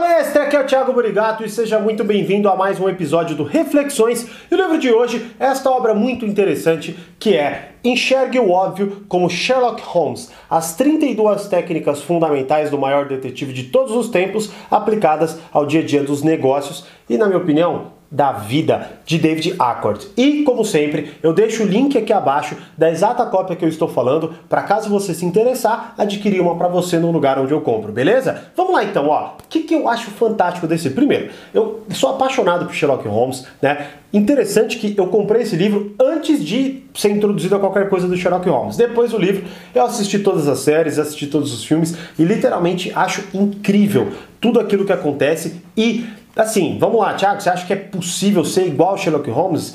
mestre, aqui é o Thiago Burigato e seja muito bem-vindo a mais um episódio do Reflexões. E o livro de hoje é esta obra muito interessante que é Enxergue o Óbvio como Sherlock Holmes, as 32 técnicas fundamentais do maior detetive de todos os tempos aplicadas ao dia a dia dos negócios e, na minha opinião, da vida de David Accord. E, como sempre, eu deixo o link aqui abaixo da exata cópia que eu estou falando, para caso você se interessar, adquirir uma para você no lugar onde eu compro, beleza? Vamos lá então, ó. O que, que eu acho fantástico desse? Primeiro, eu sou apaixonado por Sherlock Holmes, né? Interessante que eu comprei esse livro antes de ser introduzido a qualquer coisa do Sherlock Holmes. Depois do livro, eu assisti todas as séries, assisti todos os filmes e literalmente acho incrível tudo aquilo que acontece e Assim, vamos lá, Thiago, você acha que é possível ser igual Sherlock Holmes?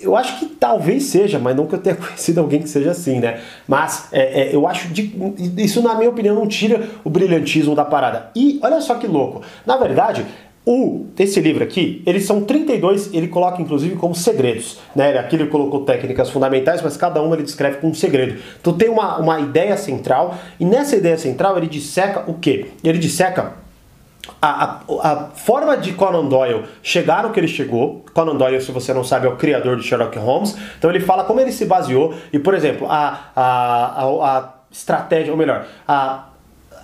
Eu acho que talvez seja, mas nunca eu tenha conhecido alguém que seja assim, né? Mas é, é, eu acho de, isso, na minha opinião, não tira o brilhantismo da parada. E olha só que louco. Na verdade, o, esse livro aqui, eles são 32, ele coloca inclusive como segredos, né? Aqui ele colocou técnicas fundamentais, mas cada uma ele descreve com um segredo. Então tem uma, uma ideia central, e nessa ideia central ele disseca o quê? Ele disseca a, a, a, forma de Conan Doyle chegar no que ele chegou, Conan Doyle, se você não sabe, é o criador de Sherlock Holmes, então ele fala como ele se baseou, e por exemplo, a, a, a, a estratégia, ou melhor, a,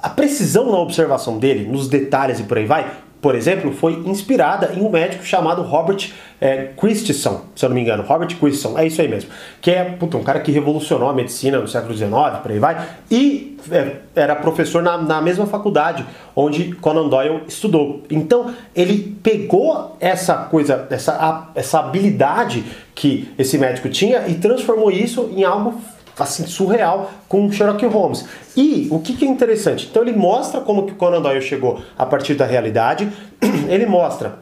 a precisão na observação dele, nos detalhes e por aí vai, por exemplo, foi inspirada em um médico chamado Robert é, Christensen, se eu não me engano, Robert Christensen, é isso aí mesmo, que é puta, um cara que revolucionou a medicina no século XIX, por aí vai, e é, era professor na, na mesma faculdade onde Conan Doyle estudou. Então ele pegou essa coisa, essa, essa habilidade que esse médico tinha e transformou isso em algo assim surreal com Sherlock Holmes. E o que, que, é interessante? Então ele mostra como que Conan Doyle chegou a partir da realidade. Ele mostra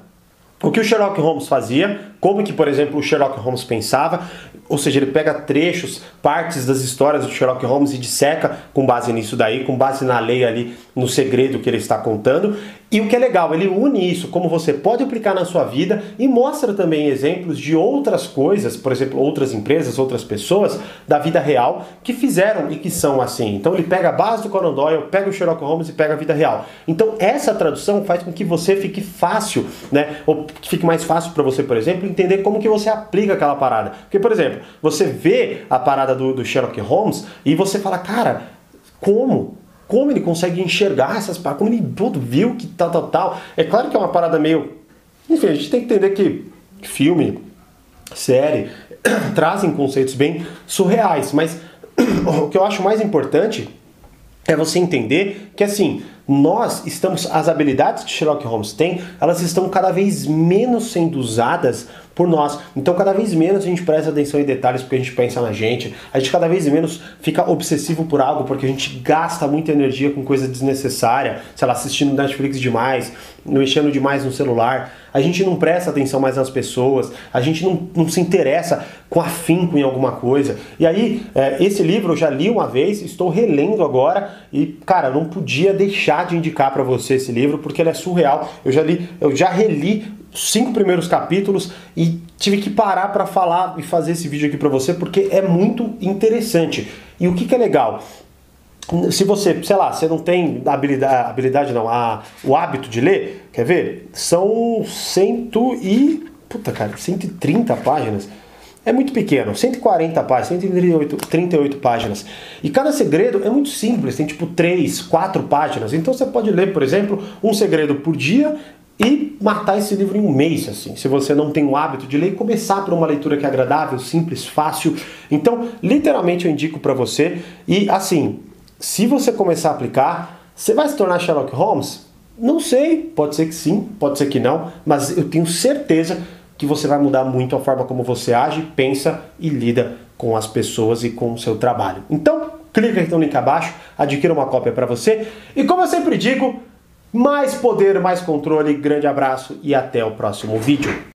o que o Sherlock Holmes fazia, como que, por exemplo, o Sherlock Holmes pensava, ou seja, ele pega trechos, partes das histórias do Sherlock Holmes e disseca com base nisso daí, com base na lei ali, no segredo que ele está contando. E o que é legal, ele une isso, como você pode aplicar na sua vida e mostra também exemplos de outras coisas, por exemplo, outras empresas, outras pessoas da vida real que fizeram e que são assim. Então ele pega a base do Conan Doyle, pega o Sherlock Holmes e pega a vida real. Então essa tradução faz com que você fique fácil, né? Ou que fique mais fácil para você, por exemplo, entender como que você aplica aquela parada. Porque, por exemplo, você vê a parada do, do Sherlock Holmes e você fala, cara, como? Como ele consegue enxergar essas paradas? Como ele tudo viu que tal, tal, tal? É claro que é uma parada meio. Enfim, a gente tem que entender que filme, série, trazem conceitos bem surreais, mas o que eu acho mais importante é você entender que assim, nós estamos, as habilidades que Sherlock Holmes tem, elas estão cada vez menos sendo usadas por nós. Então, cada vez menos a gente presta atenção em detalhes porque a gente pensa na gente, a gente cada vez menos fica obsessivo por algo porque a gente gasta muita energia com coisa desnecessária, sei lá, assistindo Netflix demais, mexendo demais no celular, a gente não presta atenção mais nas pessoas, a gente não, não se interessa com afinco em alguma coisa. E aí, é, esse livro eu já li uma vez, estou relendo agora e, cara, não podia deixar de indicar para você esse livro porque ele é surreal. Eu já li, eu já reli cinco primeiros capítulos e tive que parar para falar e fazer esse vídeo aqui para você porque é muito interessante. E o que, que é legal? Se você, sei lá, você não tem habilidade, habilidade não, a, o hábito de ler, quer ver? São cento e. Puta cara, 130 páginas. É muito pequeno, 140 páginas, 138 38 páginas. E cada segredo é muito simples, tem tipo 3, 4 páginas. Então você pode ler, por exemplo, um segredo por dia e matar esse livro em um mês, assim, se você não tem o hábito de ler e começar por uma leitura que é agradável, simples, fácil. Então, literalmente eu indico para você e assim, se você começar a aplicar, você vai se tornar Sherlock Holmes? Não sei, pode ser que sim, pode ser que não, mas eu tenho certeza que você vai mudar muito a forma como você age, pensa e lida com as pessoas e com o seu trabalho. Então, clica aqui no link abaixo, adquira uma cópia para você e como eu sempre digo, mais poder, mais controle. Grande abraço e até o próximo vídeo.